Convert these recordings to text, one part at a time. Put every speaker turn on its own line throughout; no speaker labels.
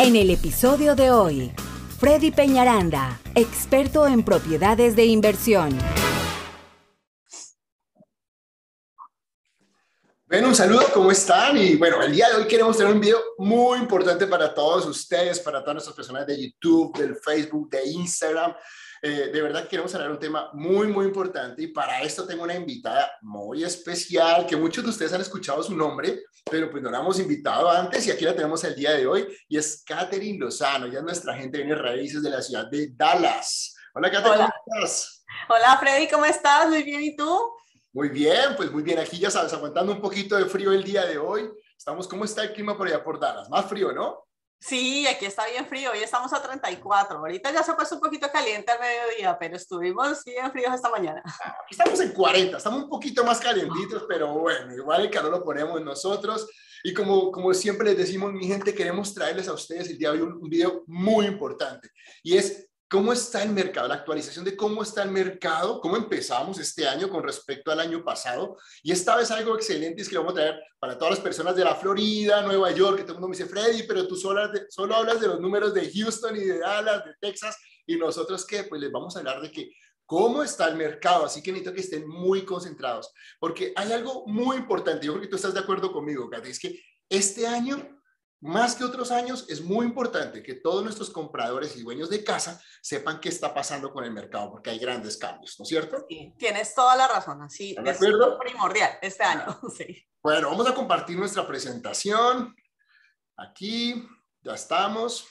En el episodio de hoy, Freddy Peñaranda, experto en propiedades de inversión.
Bueno, un saludo, ¿cómo están? Y bueno, el día de hoy queremos tener un video muy importante para todos ustedes, para todas nuestras personas de YouTube, del Facebook, de Instagram. Eh, de verdad queremos hablar de un tema muy, muy importante y para esto tengo una invitada muy especial que muchos de ustedes han escuchado su nombre, pero pues no la hemos invitado antes y aquí la tenemos el día de hoy y es Catherine Lozano, ella es nuestra gente de raíces de la ciudad de Dallas. Hola Catherine, ¿cómo estás?
Hola Freddy, ¿cómo estás? Muy bien, ¿y tú?
Muy bien, pues muy bien, aquí ya sabes, aguantando un poquito de frío el día de hoy. Estamos, ¿cómo está el clima por allá por Dallas? Más frío, ¿no?
Sí, aquí está bien frío, hoy estamos a 34, ahorita ya se ha puesto un poquito caliente al mediodía, pero estuvimos bien fríos esta mañana.
Aquí estamos en 40, estamos un poquito más calientitos, pero bueno, igual el calor lo ponemos nosotros. Y como, como siempre les decimos, mi gente, queremos traerles a ustedes el día de hoy un, un video muy importante y es ¿Cómo está el mercado? La actualización de cómo está el mercado, cómo empezamos este año con respecto al año pasado. Y esta vez algo excelente es que lo vamos a traer para todas las personas de la Florida, Nueva York, que todo el mundo me dice, Freddy, pero tú solo, solo hablas de los números de Houston y de Dallas, de Texas, y nosotros qué, pues les vamos a hablar de que cómo está el mercado, así que necesito que estén muy concentrados, porque hay algo muy importante, yo creo que tú estás de acuerdo conmigo, Katy, es que este año más que otros años, es muy importante que todos nuestros compradores y dueños de casa sepan qué está pasando con el mercado, porque hay grandes cambios, ¿no es cierto?
Sí, tienes toda la razón, así es primordial este año. Sí.
Bueno, vamos a compartir nuestra presentación. Aquí, ya estamos.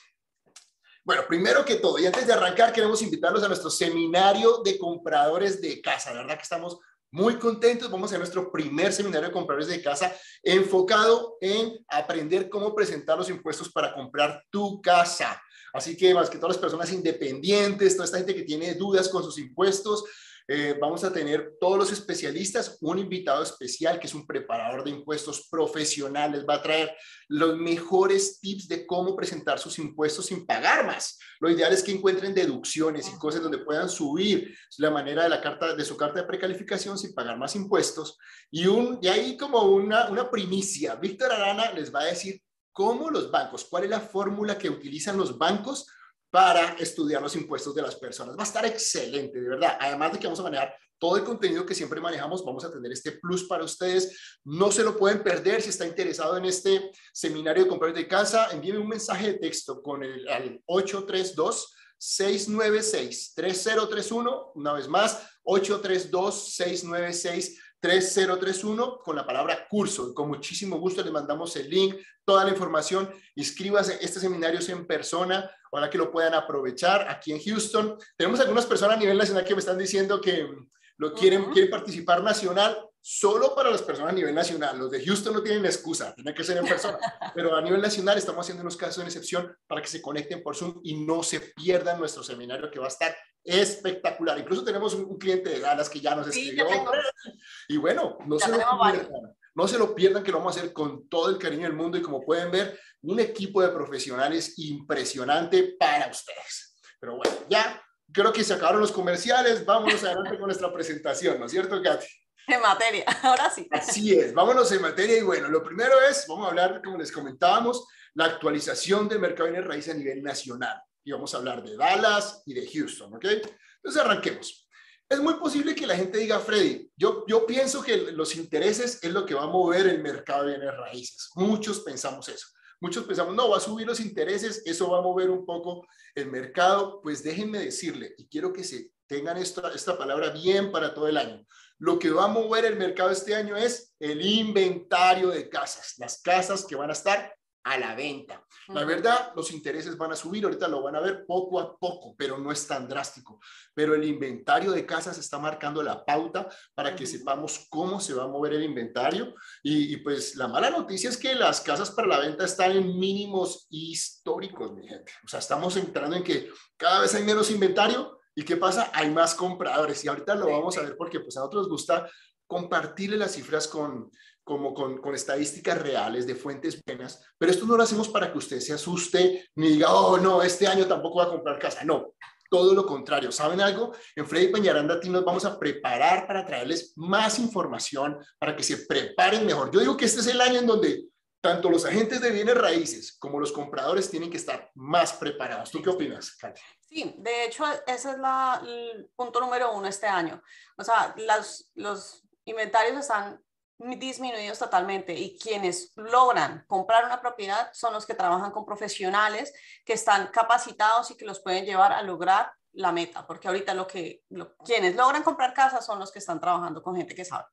Bueno, primero que todo, y antes de arrancar, queremos invitarlos a nuestro seminario de compradores de casa. La verdad que estamos muy contentos. Vamos a nuestro primer seminario de compradores de casa enfocado en aprender cómo presentar los impuestos para comprar tu casa. Así que más que todas las personas independientes, toda esta gente que tiene dudas con sus impuestos, eh, vamos a tener todos los especialistas, un invitado especial que es un preparador de impuestos profesionales, va a traer los mejores tips de cómo presentar sus impuestos sin pagar más. Lo ideal es que encuentren deducciones y cosas donde puedan subir la manera de la carta de su carta de precalificación sin pagar más impuestos. Y, un, y ahí como una, una primicia, Víctor Arana les va a decir cómo los bancos, cuál es la fórmula que utilizan los bancos para estudiar los impuestos de las personas. Va a estar excelente, de verdad. Además de que vamos a manejar todo el contenido que siempre manejamos, vamos a tener este plus para ustedes. No se lo pueden perder si está interesado en este seminario de compradores de casa. Envíenme un mensaje de texto con el al 832 696 3031. Una vez más, 832 696 3031 con la palabra curso. Con muchísimo gusto le mandamos el link, toda la información. Inscríbase, este seminario es en persona, para que lo puedan aprovechar aquí en Houston. Tenemos algunas personas a nivel nacional que me están diciendo que lo quieren, quieren participar nacional solo para las personas a nivel nacional. Los de Houston no tienen excusa, tiene que ser en persona. Pero a nivel nacional estamos haciendo unos casos de excepción para que se conecten por Zoom y no se pierdan nuestro seminario que va a estar espectacular. Incluso tenemos un, cliente de ganas que ya nos escribió. y bueno, no se, lo pierdan, no se lo pierdan que lo vamos a hacer con todo el cariño del mundo y como pueden ver, un equipo de profesionales impresionante para ustedes. Pero bueno, ya creo que se acabaron los comerciales. Vámonos adelante con nuestra presentación, ¿no es cierto, Katy?
En materia, ahora sí.
Así es, vámonos en materia y bueno, lo primero es, vamos a hablar, como les comentábamos, la actualización del mercado de raíz a nivel nacional y vamos a hablar de Dallas y de Houston, ¿ok? Entonces arranquemos. Es muy posible que la gente diga, Freddy, yo, yo pienso que los intereses es lo que va a mover el mercado de bienes raíces. Muchos pensamos eso. Muchos pensamos, no, va a subir los intereses, eso va a mover un poco el mercado. Pues déjenme decirle, y quiero que se tengan esta, esta palabra bien para todo el año. Lo que va a mover el mercado este año es el inventario de casas, las casas que van a estar a la venta. La verdad, los intereses van a subir, ahorita lo van a ver poco a poco, pero no es tan drástico. Pero el inventario de casas está marcando la pauta para que sepamos cómo se va a mover el inventario. Y, pues la mala noticia es que las casas para la venta están en mínimos históricos, mi gente. O sea, estamos entrando en que cada vez hay menos inventario. ¿Y qué pasa? Hay más compradores. Y ahorita lo vamos a ver porque pues a nosotros nos gusta compartirle las cifras con, como con, con, estadísticas reales de fuentes buenas, pero esto no lo hacemos para que usted se asuste ni diga, oh, no, este año tampoco va a comprar casa. No, todo lo contrario. ¿Saben algo? En Freddy Peñaranda ti nos vamos a preparar para traerles más información, para que se preparen mejor. Yo digo que este es el año en donde tanto los agentes de bienes raíces como los compradores tienen que estar más preparados. ¿Tú qué opinas, Katy?
Sí, de hecho, ese es la, el punto número uno este año. O sea, las, los inventarios están disminuidos totalmente y quienes logran comprar una propiedad son los que trabajan con profesionales que están capacitados y que los pueden llevar a lograr la meta, porque ahorita lo que quienes logran comprar casas son los que están trabajando con gente que sabe.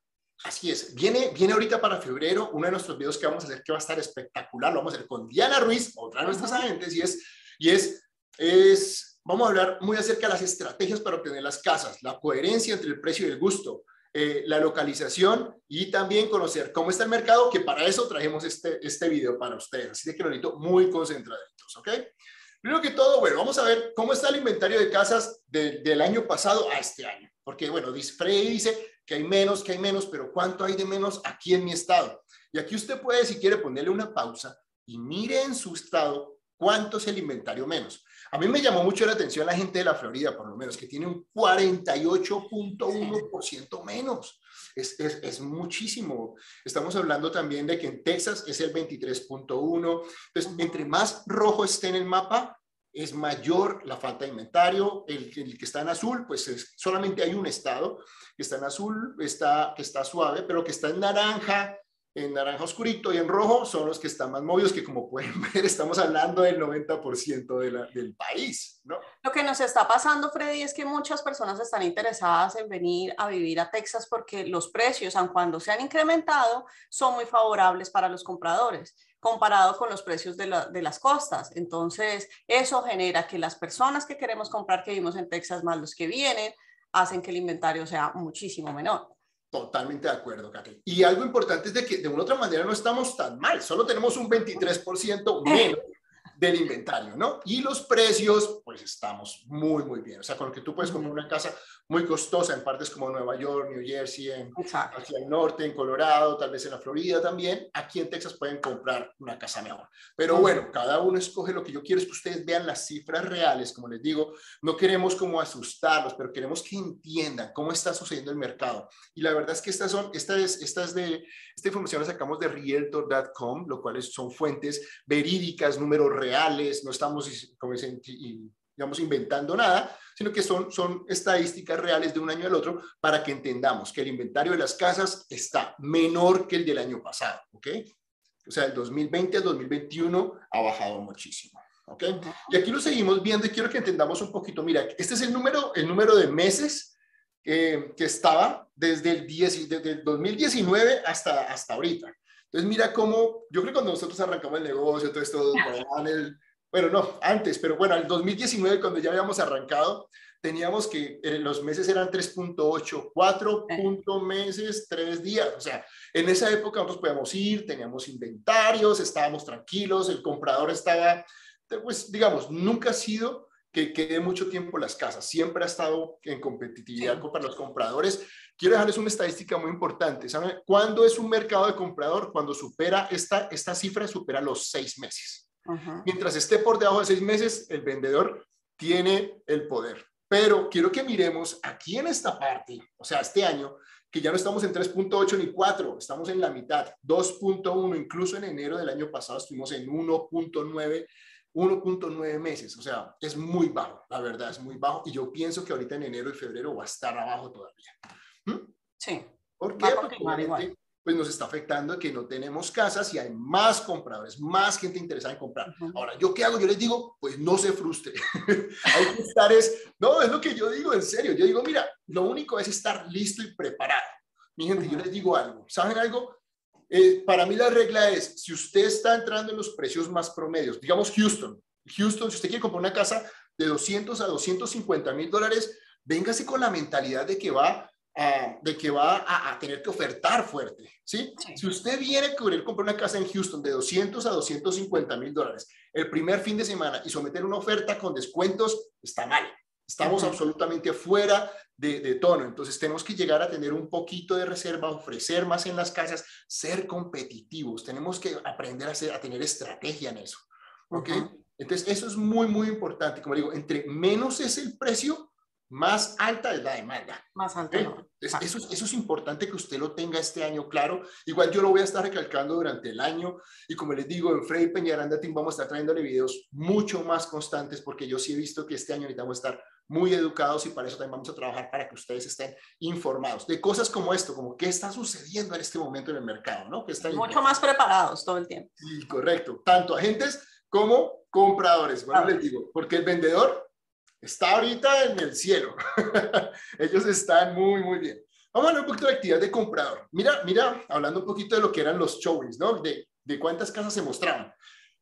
Así es. Viene, viene ahorita para febrero uno de nuestros videos que vamos a hacer que va a estar espectacular. Lo vamos a hacer con Diana Ruiz, otra de nuestras agentes, y es, y es, es, vamos a hablar muy acerca de las estrategias para obtener las casas, la coherencia entre el precio y el gusto, eh, la localización y también conocer cómo está el mercado, que para eso trajimos este, este video para ustedes. Así que lo necesito muy concentraditos, ¿ok? Primero que todo, bueno, vamos a ver cómo está el inventario de casas del año pasado a este año. Porque, bueno, Freddy dice que hay menos, que hay menos, pero ¿cuánto hay de menos aquí en mi estado? Y aquí usted puede, si quiere, ponerle una pausa y mire en su estado cuánto es el inventario menos. A mí me llamó mucho la atención la gente de la Florida, por lo menos, que tiene un 48.1% menos. Es, es, es, muchísimo. Estamos hablando también de que en Texas es el 23.1. Entonces, entre más rojo esté en el mapa, es mayor la falta de inventario. El, que está en azul, pues es, solamente hay un estado que está en azul, está, que está suave, pero que está en naranja, en naranja oscurito y en rojo son los que están más movidos, que como pueden ver, estamos hablando del 90% de del país, ¿no?
Lo que nos está pasando, Freddy, es que muchas personas están interesadas en venir a vivir a Texas porque los precios, aun cuando se han incrementado, son muy favorables para los compradores comparado con los precios de, la, de, las costas. Entonces, eso genera que las personas que queremos comprar, que vivimos en Texas, más los que vienen, hacen que el inventario sea muchísimo menor.
Totalmente de acuerdo. Y algo importante es de que de una otra manera no estamos tan mal, solo tenemos un 23% menos del inventario, ¿no? Y los precios, pues estamos muy, muy bien. O sea, con lo que tú puedes comprar una casa muy costosa en partes como Nueva York, New Jersey, en, hacia el norte, en Colorado, tal vez en la Florida también, aquí en Texas pueden comprar una casa mejor. Pero bueno, cada uno escoge lo que yo quiero, es que ustedes vean las cifras reales, como les digo, no queremos como asustarlos, pero queremos que entiendan cómo está sucediendo el mercado. Y la verdad es que estas son, esta es, esta es de, esta información la sacamos de realtor.com, lo cual son fuentes verídicas, números reales, no estamos, como dicen, digamos, inventando nada, sino que son, son estadísticas reales de un año al otro para que entendamos que el inventario de las casas está menor que el del año pasado, ¿ok? O sea, el 2020 al 2021 ha bajado muchísimo, ¿ok? Y aquí lo seguimos viendo y quiero que entendamos un poquito. Mira, este es el número, el número de meses eh, que estaba desde el, 10, desde el 2019 hasta, hasta ahorita. Entonces, mira cómo, yo creo que cuando nosotros arrancamos el negocio, todo esto, en el bueno, no, antes, pero bueno, el 2019, cuando ya habíamos arrancado, teníamos que eh, los meses eran 3.8, 4 punto meses, 3 días. O sea, en esa época nosotros podíamos ir, teníamos inventarios, estábamos tranquilos, el comprador estaba, pues digamos, nunca ha sido que quede mucho tiempo las casas, siempre ha estado en competitividad para los compradores. Quiero dejarles una estadística muy importante. ¿Saben cuándo es un mercado de comprador? Cuando supera esta, esta cifra, supera los seis meses. Mientras esté por debajo de seis meses, el vendedor tiene el poder. Pero quiero que miremos aquí en esta parte, o sea, este año, que ya no estamos en 3.8 ni 4, estamos en la mitad, 2.1, incluso en enero del año pasado estuvimos en 1.9, 1.9 meses, o sea, es muy bajo, la verdad es muy bajo, y yo pienso que ahorita en enero y febrero va a estar abajo todavía.
¿Mm? Sí.
¿Por qué? Porque pues nos está afectando que no tenemos casas y hay más compradores, más gente interesada en comprar. Ahora, ¿yo qué hago? Yo les digo, pues no se frustre. hay que estar es, no, es lo que yo digo en serio. Yo digo, mira, lo único es estar listo y preparado. Mi gente, yo les digo algo. ¿Saben algo? Eh, para mí la regla es, si usted está entrando en los precios más promedios, digamos Houston, Houston, si usted quiere comprar una casa de 200 a 250 mil dólares, véngase con la mentalidad de que va de que va a, tener que ofertar fuerte, ¿sí? Si usted viene a querer comprar una casa en Houston de 200 a 250 mil dólares el primer fin de semana y someter una oferta con descuentos, está mal. Estamos absolutamente fuera de, de, tono. Entonces tenemos que llegar a tener un poquito de reserva, ofrecer más en las casas, ser competitivos. Tenemos que aprender a, hacer, a tener estrategia en eso. ¿Ok? Entonces eso es muy, muy importante. Como digo, entre menos es el precio, más alta es la demanda.
Más alta.
eso, eso, es importante que usted lo tenga este año claro. Igual yo lo voy a estar recalcando durante el año y como les digo, en Freddy Peñaranda Team vamos a estar trayéndole videos mucho más constantes porque yo sí he visto que este año necesitamos estar muy educados y para eso también vamos a trabajar para que ustedes estén informados de cosas como esto, como qué está sucediendo en este momento en el mercado, ¿no? Que
Mucho más preparados todo el tiempo.
Sí, correcto. Tanto agentes como compradores. Bueno, les digo, porque el vendedor está ahorita en el cielo. Ellos están muy, muy bien. Vamos a hablar un poquito de actividad de comprador. Mira, mira, hablando un poquito de lo que eran los showings, ¿no? De, de cuántas casas se mostraban.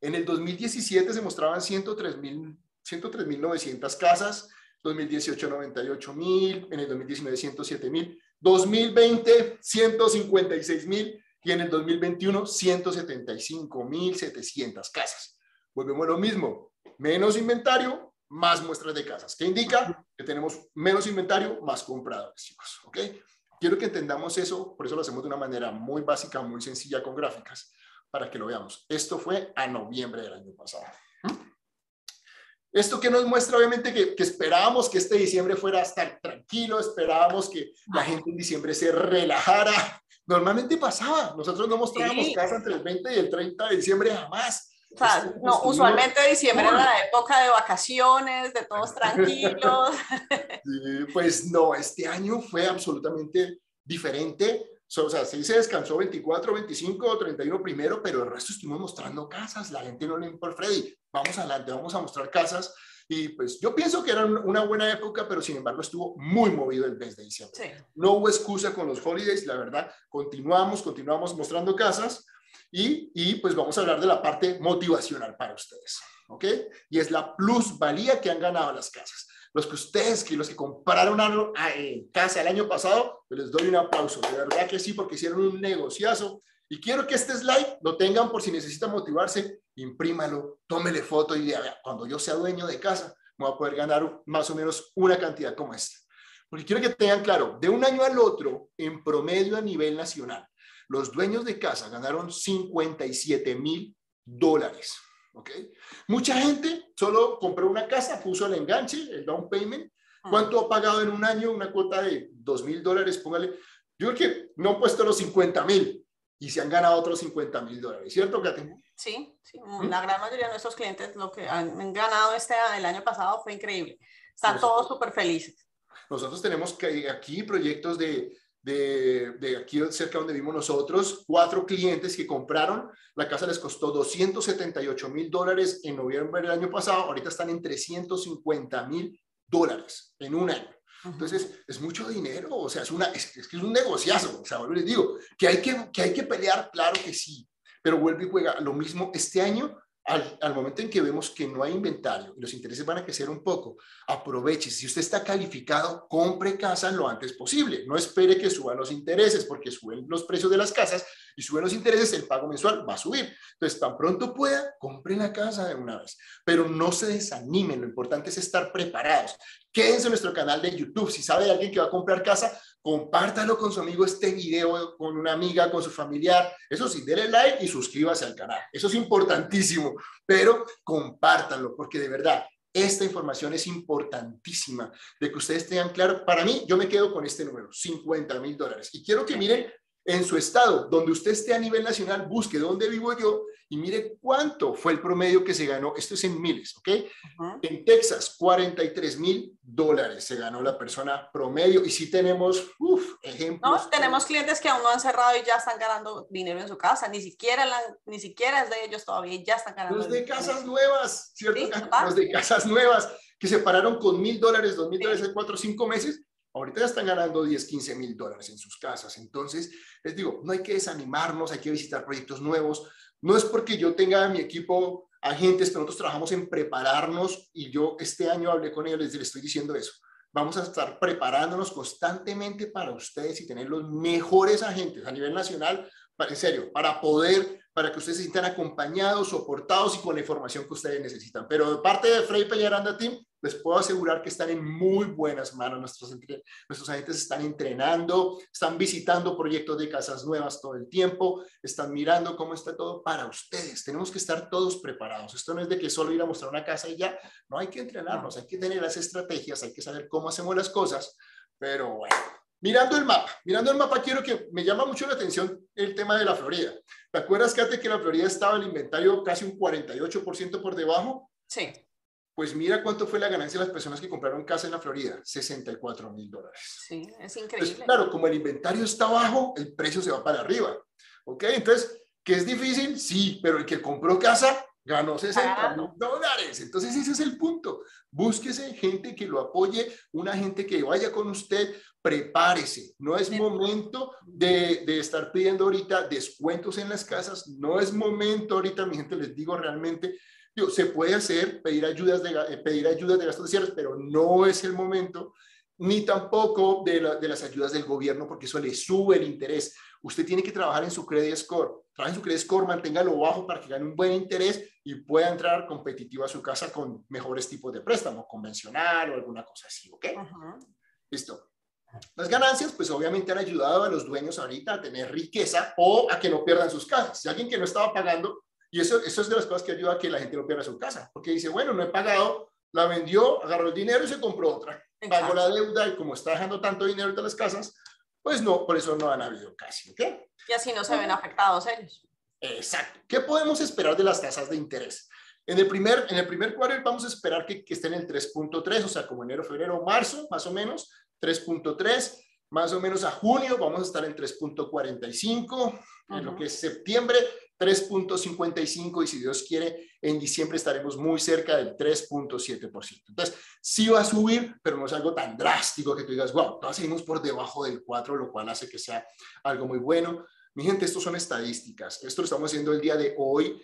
En el 2017 se mostraban 103.900 casas, 2018 98 mil, en el 2019 107 mil, 2020 156 mil y en el 2021 175 mil 700 casas. Volvemos a lo mismo, menos inventario, más muestras de casas. ¿Qué indica? Que tenemos menos inventario, más compradores, chicos. ¿Ok? Quiero que entendamos eso, por eso lo hacemos de una manera muy básica, muy sencilla con gráficas, para que lo veamos. Esto fue a noviembre del año pasado. Esto que nos muestra, obviamente, que, esperábamos que este diciembre fuera a estar tranquilo, esperábamos que la gente en diciembre se relajara. Normalmente pasaba, nosotros no mostrábamos casa entre el 20 y el 30 de diciembre jamás.
O sea, no, usualmente diciembre era la época de vacaciones, de todos tranquilos.
pues no, este año fue absolutamente diferente. o sea, sí se descansó 24, 25, 31 primero, pero el resto estuvimos mostrando casas. La gente no le importa, Freddy, vamos adelante, vamos a mostrar casas. Y pues yo pienso que era una buena época, pero sin embargo estuvo muy movido el mes de diciembre. No hubo excusa con los holidays, la verdad, continuamos, continuamos mostrando casas y, y pues vamos a hablar de la parte motivacional para ustedes, ¿ok? Y es la plusvalía que han ganado las casas. Los que ustedes, que los que compraron una eh, casa el año pasado, pues les doy un aplauso, de verdad que sí, porque hicieron un negociazo. Y quiero que este slide lo tengan por si necesitan motivarse imprímalo, tómele foto y diga, cuando yo sea dueño de casa, me voy a poder ganar más o menos una cantidad como esta. Porque quiero que tengan claro, de un año al otro, en promedio a nivel nacional, los dueños de casa ganaron 57 mil dólares. ¿ok? Mucha gente solo compró una casa, puso el enganche, el down payment. Ah. ¿Cuánto ha pagado en un año? Una cuota de 2 mil dólares, póngale. Yo creo que no han puesto los 50 mil y se han ganado otros 50 mil dólares, ¿cierto, Kate?
Sí, sí, la gran mayoría de nuestros clientes lo que han ganado este el año pasado fue increíble. Están todos súper felices.
Nosotros tenemos aquí proyectos de, de, de, aquí cerca donde vivimos nosotros, cuatro clientes que compraron, la casa les costó 278 mil dólares en noviembre del año pasado, ahorita están en 350 mil dólares en un año. Entonces, es mucho dinero, o sea, es, una, es, es un negociazo, o sea, les digo, que hay que, que hay que pelear, claro que sí, pero vuelve y juega lo mismo este año. Al, momento en que vemos que no hay inventario y los intereses van a crecer un poco, aproveche. Si usted está calificado, compre casa lo antes posible. No espere que suban los intereses, porque suben los precios de las casas y suben los intereses, el pago mensual va a subir. Entonces, tan pronto pueda, compre la casa de una vez. Pero no se desanimen, lo importante es estar preparados. Quédense en nuestro canal de YouTube. Si sabe alguien que va a comprar casa, compártalo con su amigo este video, con una amiga, con su familiar. Eso sí, denle like y suscríbase al canal. Eso es importantísimo, pero compártanlo porque de verdad esta información es importantísima de que ustedes tengan claro. Para mí, yo me quedo con este número, 50 mil dólares. Y quiero que miren en su estado, donde usted esté a nivel nacional, busque dónde vivo yo y mire cuánto fue el promedio que se ganó. Esto es en miles, ¿ok? En Texas, 43 mil dólares se ganó la persona promedio. Y sí tenemos uf, ejemplos.
No, tenemos clientes que aún no han cerrado y ya están ganando dinero en su casa. Ni siquiera, ni siquiera es de ellos todavía ya están ganando.
Los de casas nuevas, ¿cierto? Los de casas nuevas que se pararon con mil dólares, dos mil dólares hace cuatro o cinco meses Ahorita ya están ganando 10, 15 mil dólares en sus casas. Entonces, les digo, no hay que desanimarnos, hay que visitar proyectos nuevos. No es porque yo tenga mi equipo agentes, pero nosotros trabajamos en prepararnos y yo este año hablé con ellos, les, estoy diciendo eso. Vamos a estar preparándonos constantemente para ustedes y tener los mejores agentes a nivel nacional, en serio, para poder, para que ustedes se sientan acompañados, soportados y con la información que ustedes necesitan. Pero de parte de Frey Peñaranda Team, les puedo asegurar que están en muy buenas manos. Nuestros, nuestros agentes están entrenando, están visitando proyectos de casas nuevas todo el tiempo, están mirando cómo está todo para ustedes. Tenemos que estar todos preparados. Esto no es de que solo ir a mostrar una casa y ya. No hay que entrenarnos, hay que tener las estrategias, hay que saber cómo hacemos las cosas. Pero bueno, Mirando el mapa, mirando el mapa, quiero que me llama mucho la atención el tema de la Florida. ¿Te acuerdas, Kate, que la Florida estaba el inventario casi un 48% por debajo?
Sí.
Pues mira cuánto fue la ganancia de las personas que compraron casa en la Florida, 64 mil dólares.
Sí, es increíble.
claro, como el inventario está bajo, el precio se va para arriba. ¿Ok? Entonces, ¿qué es difícil? Sí, pero el que compró casa ganó 60 mil dólares. Entonces ese es el punto. Búsquese gente que lo apoye, una gente que vaya con usted, prepárese. No es momento de, de, estar pidiendo ahorita descuentos en las casas, no es momento ahorita, mi gente, les digo realmente, se puede hacer, pedir ayudas de, eh, pedir ayudas de gastos de cierre, pero no es el momento, ni tampoco de, de las ayudas del gobierno, porque eso le sube el interés. Usted tiene que trabajar en su credit score. Trabaje en su credit score, manténgalo bajo para que gane un buen interés y pueda entrar competitivo a su casa con mejores tipos de préstamo, convencional o alguna cosa así, ¿ok? Listo. Las ganancias, pues obviamente han ayudado a los dueños ahorita a tener riqueza o a que no pierdan sus casas. Si alguien que no estaba pagando, y eso, eso es de las cosas que ayuda a que la gente no pierda su casa, porque dice, bueno, no he pagado, la vendió, agarró el dinero y se compró otra. Pagó la deuda y como está dejando tanto dinero en las casas, pues no, por eso no han habido casi, ¿ok?
Y así no se ven afectados ellos.
Exacto. ¿Qué podemos esperar de las tasas de interés? En el primer, en el primer vamos a esperar que, que estén en 3.3, o sea, como enero, febrero, marzo, más o menos. 3.3, más o menos a junio vamos a estar en 3.45, en lo que es septiembre 3.55 y si Dios quiere, en diciembre estaremos muy cerca del 3.7%. Entonces, sí va a subir, pero no es algo tan drástico que tú digas, wow, todos seguimos por debajo del 4, lo cual hace que sea algo muy bueno. Mi gente, esto son estadísticas. Esto lo estamos haciendo el día de hoy.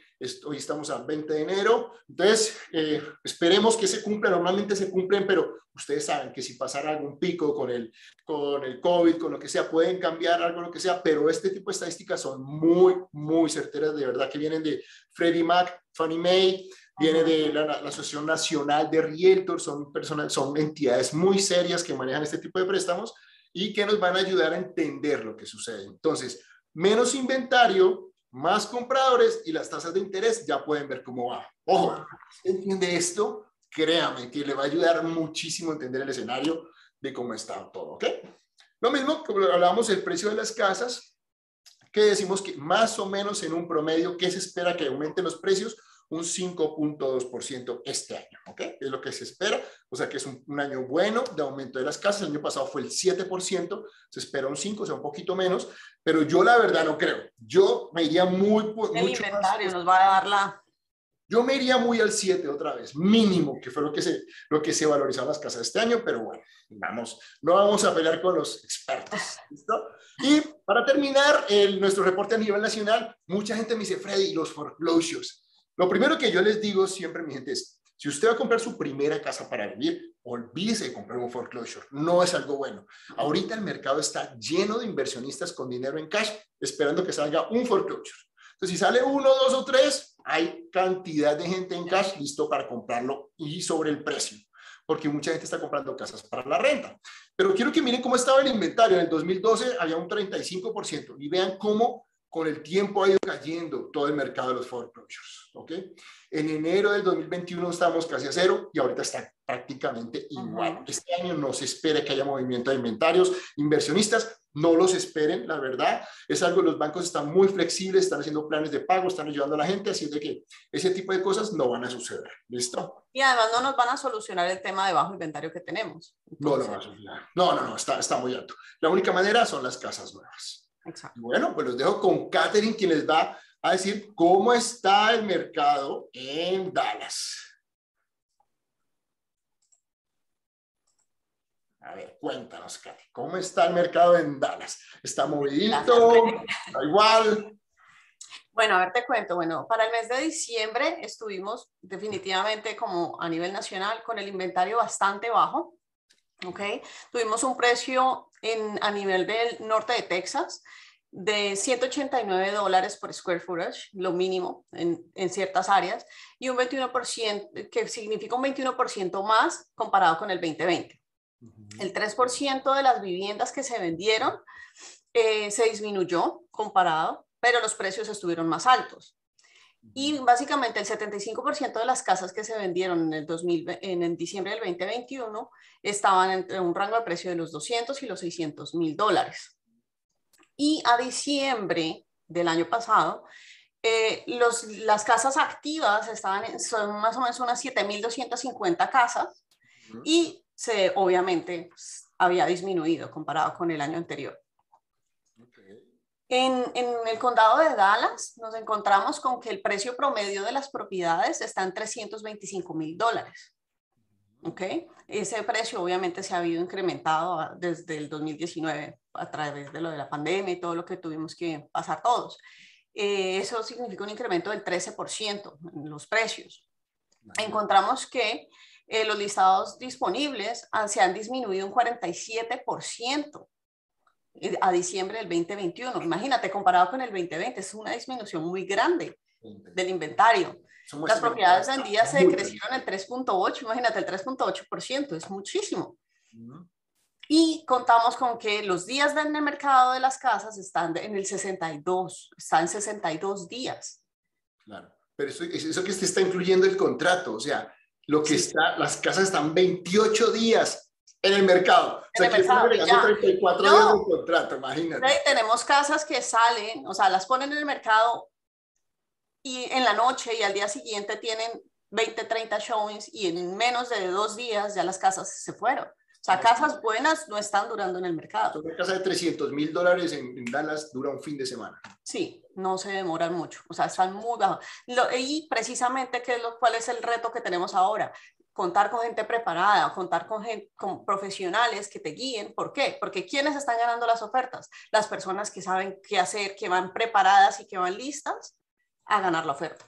Hoy estamos al 20 de enero. Entonces, eh, esperemos que se cumplan. Normalmente se cumplen, pero ustedes saben que si pasara algún pico con el, con el COVID, con lo que sea, pueden cambiar algo, lo que sea, pero este tipo de estadísticas son muy, muy certeras, de verdad, que vienen de Freddie Mac, Fannie Mae, viene de la, Asociación Nacional de Realtors, son, personas, son entidades muy serias que manejan este tipo de préstamos y que nos van a ayudar a entender lo que sucede. Entonces, menos inventario, más compradores y las tasas de interés ya pueden ver cómo va. Ojo, ¿entiende esto? Créame que le va a ayudar muchísimo a entender el escenario de cómo está todo, ¿ok? Lo mismo que hablábamos del precio de las casas, que decimos que más o menos en un promedio, ¿qué se espera que aumenten los precios? Un 5.2% este año, ¿ok? Es lo que se espera, o sea que es un, año bueno de aumento de las casas, el año pasado fue el 7%, se espera un 5, o sea, un poquito menos, pero yo la verdad no creo, yo me iría muy...
El mucho inventario nos va a dar la...
Yo me iría muy al 7 otra vez, mínimo, que fue lo que se, lo que se valorizaron las casas este año, pero bueno, vamos, no vamos a pelear con los expertos, ¿listo? Y para terminar, el, nuestro reporte a nivel nacional, mucha gente me dice, Freddy, los foreclosures, lo primero que yo les digo siempre, mi gente, es, si usted va a comprar su primera casa para vivir, olvídese de comprar un foreclosure. No es algo bueno. Ahorita el mercado está lleno de inversionistas con dinero en cash esperando que salga un foreclosure. Entonces, si sale uno, dos o tres, hay cantidad de gente en cash listo para comprarlo y sobre el precio, porque mucha gente está comprando casas para la renta. Pero quiero que miren cómo estaba el inventario. En el 2012 había un 35% y vean cómo con el tiempo ha ido cayendo todo el mercado de los foreclosures, ¿ok? En enero del 2021 estábamos casi a cero y ahorita está prácticamente igual. Este año no se espera que haya movimiento de inventarios, inversionistas no los esperen, la verdad. Es algo, los bancos están muy flexibles, están haciendo planes de pago, están ayudando a la gente, así de que ese tipo de cosas no van a suceder. ¿Listo?
Y además no nos van a solucionar el tema de bajo inventario que tenemos.
No lo van a solucionar. No, no, no, está, está muy alto. La única manera son las casas nuevas. Bueno, pues los dejo con Catherine, quien les va a decir cómo está el mercado en Dallas. A ver, cuéntanos, Katy, ¿cómo está el mercado en Dallas? ¿Está movidito? ¿Está igual?
Bueno, a ver, te cuento. Bueno, para el mes de diciembre estuvimos definitivamente como a nivel nacional con el inventario bastante bajo. ¿ok? Tuvimos un precio en, a nivel del norte de Texas de 189 dólares por square footage, lo mínimo en, en, ciertas áreas, y un 21%, que significa un 21% más comparado con el 2020. El 3% de las viviendas que se vendieron eh, se disminuyó comparado, pero los precios estuvieron más altos. Y básicamente el 75% de las casas que se vendieron en, el 2000, en, en, diciembre del 2021 estaban entre un rango de precio de los 200 y los 600 mil dólares. Y a diciembre del año pasado, eh, los, las casas activas estaban en, son más o menos unas 7.250 casas y se, obviamente pues, había disminuido comparado con el año anterior. En, en, el condado de Dallas nos encontramos con que el precio promedio de las propiedades está en 325 mil dólares. ¿Ok? Ese precio obviamente se ha habido incrementado desde el 2019 a través de lo de la pandemia y todo lo que tuvimos que pasar todos. Eh, eso significa un incremento del 13% en los precios. Encontramos que eh, los listados disponibles se han disminuido un 47% eh, a diciembre del 2021. Imagínate, comparado con el 2020, es una disminución muy grande del inventario. Las propiedades vendidas se crecieron el 3.8, imagínate, el 3.8%, es muchísimo. Y contamos con que los días del mercado de las casas están en el 62, están en 62 días.
Claro, pero eso, eso que usted está incluyendo el contrato, o sea, lo que está, las casas están 28 días en el mercado.
En o sea, el mercado,
ya. 34 no. días de contrato, imagínate.
Tenemos casas que salen, o sea, las ponen en el mercado y en la noche y al día siguiente tienen 20, 30 showings y en menos de dos días ya las casas se fueron. O sea, casas buenas no están durando en el mercado.
Una casa de 300 mil dólares en, Dallas dura un fin de semana.
Sí, no se demoran mucho. O sea, están muy bajos. y precisamente, ¿qué es lo, ¿cuál es el reto que tenemos ahora? Contar con gente preparada, contar con, gente, con profesionales que te guíen. ¿Por qué? Porque ¿quiénes están ganando las ofertas? Las personas que saben qué hacer, que van preparadas y que van listas a ganar la oferta.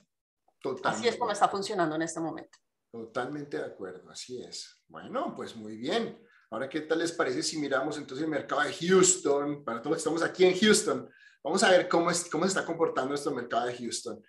Totalmente. Así es como está funcionando en este momento.
Totalmente de acuerdo, así es. Bueno, pues muy bien. Ahora, ¿qué tal les parece si miramos entonces el mercado de Houston? Para todos los que estamos aquí en Houston, vamos a ver cómo, es, cómo se está comportando nuestro mercado de Houston.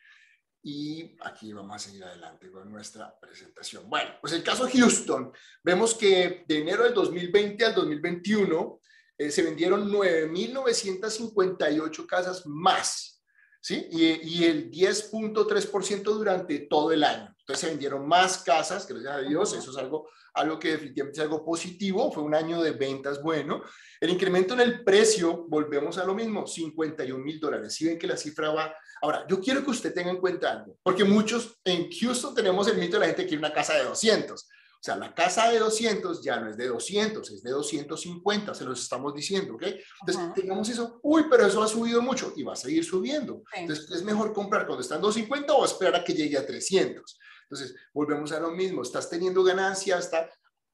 Y aquí vamos a seguir adelante con nuestra presentación. Bueno, pues el caso Houston, vemos que de enero del 2020 al 2021 eh, se vendieron 9.958 casas más, ¿sí? Y, y el 10.3% durante todo el año. Entonces se vendieron más casas, gracias a Dios, eso es algo, algo que definitivamente es algo positivo, fue un año de ventas bueno. El incremento en el precio, volvemos a lo mismo, 51 mil dólares. Si ven que la cifra va... Ahora, yo quiero que usted tenga en cuenta algo, porque muchos en Houston tenemos el mito de la gente que quiere una casa de 200. O sea, la casa de 200 ya no es de 200, es de 250, se los estamos diciendo, ¿ok? Entonces, -huh. tengamos eso, uy, pero eso ha subido mucho y va a seguir subiendo. Sí. Entonces, es mejor comprar cuando está en 250 o esperar a que llegue a 300. Entonces, volvemos a lo mismo, estás teniendo ganancias, está,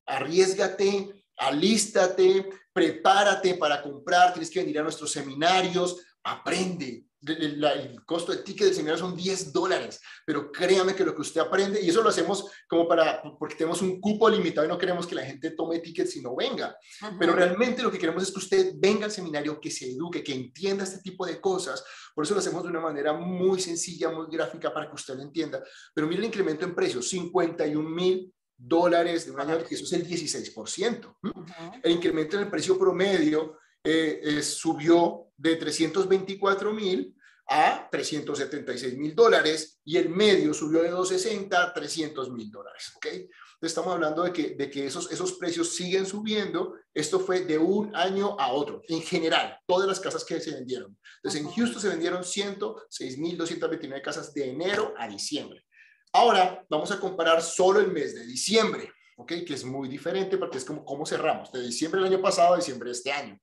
arriesgate, alístate, prepárate para comprar, tienes que venir a nuestros seminarios, aprende. El, el, costo de ticket del seminario son 10 dólares, pero créame que lo que usted aprende, y eso lo hacemos como para, porque tenemos un cupo limitado y no queremos que la gente tome tickets y no venga, uh -huh. pero realmente lo que queremos es que usted venga al seminario, que se eduque, que entienda este tipo de cosas, por eso lo hacemos de una manera muy sencilla, muy gráfica para que usted lo entienda, pero mire el incremento en precios, 51 mil dólares de un año, que eso es el 16%. Uh -huh. El incremento en el precio promedio eh, eh, subió de 324 mil a 376 mil dólares y el medio subió de 260 a 300 mil dólares. ¿okay? Estamos hablando de que, de que esos, esos precios siguen subiendo. Esto fue de un año a otro, en general, todas las casas que se vendieron. Entonces, en Houston se vendieron 106.229 casas de enero a diciembre. Ahora vamos a comparar solo el mes de diciembre, ¿ok? Que es muy diferente porque es como cómo cerramos, de diciembre del año pasado a diciembre de este año.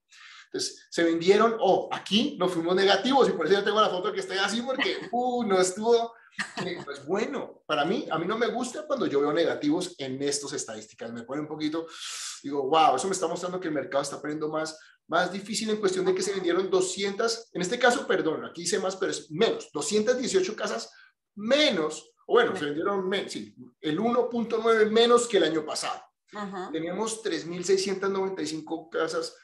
Entonces, se vendieron, oh, aquí nos fuimos negativos y por eso yo tengo la foto que estoy así porque, uh, no estuvo, eh, pues bueno, para mí, a mí no me gusta cuando yo veo negativos en estas estadísticas, me pone un poquito, digo, wow, eso me está mostrando que el mercado está poniendo más, más difícil en cuestión de que se vendieron 200, en este caso, perdón, aquí hice más, pero es menos, 218 casas menos, bueno, se vendieron, sí, el 1.9 menos que el año pasado. -huh. Teníamos 3.695 casas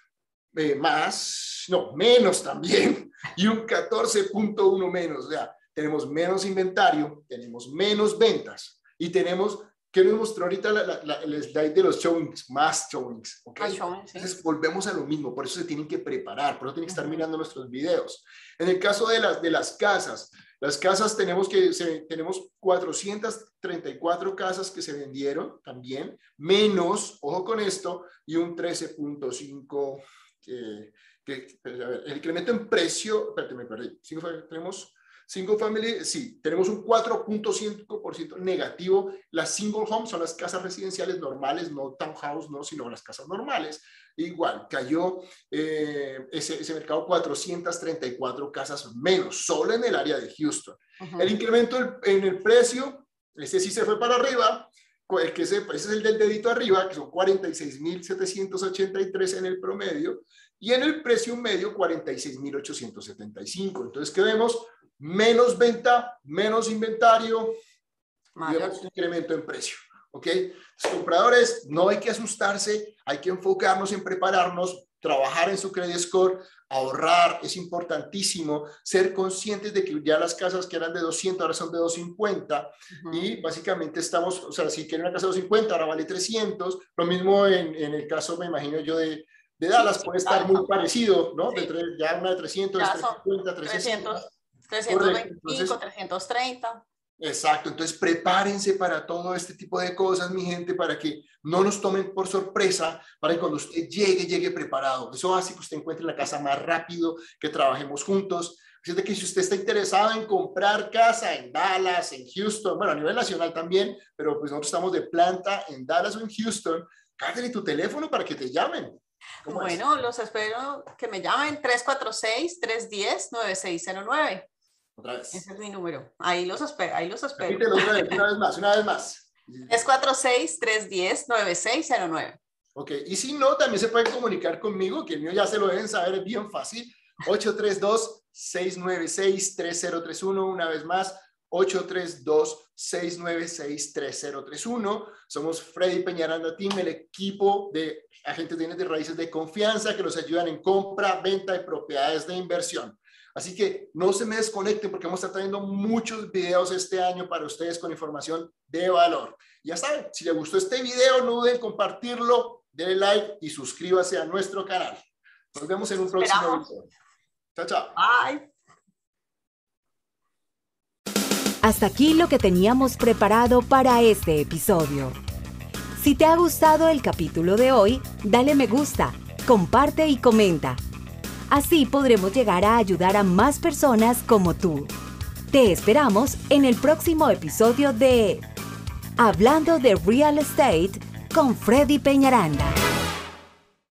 eh, más, no, menos también, y un 14.1 menos. O sea, tenemos menos inventario, tenemos menos ventas y tenemos ¿Qué nos mostró ahorita la, el slide de los showings? Más showings. ¿okay? Entonces volvemos a lo mismo, por eso se tienen que preparar, por eso tienen que estar mirando nuestros videos. En el caso de las, de las casas, las casas tenemos que, tenemos 434 casas que se vendieron también, menos, ojo con esto, y un 13.5, que, que, a ver, el incremento en precio, espérate, me perdí, tenemos Single family, sí, tenemos un 4.5% negativo. Las single homes son las casas residenciales normales, no townhouse, no, sino las casas normales. Igual, cayó eh, ese, ese, mercado 434 casas menos, solo en el área de Houston. El incremento en el precio, ese sí se fue para arriba, que se, ese es el del dedito arriba, que son 46.783 en el promedio, y en el precio medio 46.875. Entonces, ¿qué vemos? menos venta, menos inventario, Mayor. y incremento en precio. ¿Ok? Los compradores, no hay que asustarse, hay que enfocarnos en prepararnos, trabajar en su credit score, ahorrar, es importantísimo, ser conscientes de que ya las casas que eran de 200 ahora son de 250 y básicamente estamos, o sea, si quieren una casa de 250 ahora vale 300, lo mismo en, en el caso, me imagino yo, de, de Dallas, puede estar muy parecido, ¿no? De, ya una de 300,
ya 350, 300. 325, 330.
Exacto, entonces prepárense para todo este tipo de cosas, mi gente, para que no nos tomen por sorpresa, para que cuando usted llegue, llegue preparado. Eso hace que usted encuentre la casa más rápido, que trabajemos juntos. Fíjate que si usted está interesado en comprar casa en Dallas, en Houston, bueno, a nivel nacional también, pero pues nosotros estamos de planta en Dallas o en Houston, cállate tu teléfono para que te llamen.
Bueno, los espero que me llamen 346-310-9609.
Otra vez.
Ese es mi número. Ahí los espero. Ahí los espero.
Repítelo una vez, una vez más, una vez más.
Es 46310-9609.
Ok, y si no, también se pueden comunicar conmigo, que el mío ya se lo deben saber, es bien fácil. 832-696-3031, una vez más, 832-696-3031. Somos Freddy Peñaranda Team, el equipo de agentes de bienes de raíces de confianza que los ayudan en compra, venta de propiedades de inversión. Así que no se me desconecten porque vamos a estar trayendo muchos videos este año para ustedes con información de valor. Ya saben, si les gustó este video, no duden en compartirlo, denle like y suscríbase a nuestro canal. Nos vemos en un próximo video. Chao, chao.
Bye.
Hasta aquí lo que teníamos preparado para este episodio. Si te ha gustado el capítulo de hoy, dale me gusta, comparte y comenta. Así podremos llegar a ayudar a más personas como tú. Te esperamos en el próximo episodio de Hablando de Real Estate con Freddy Peñaranda.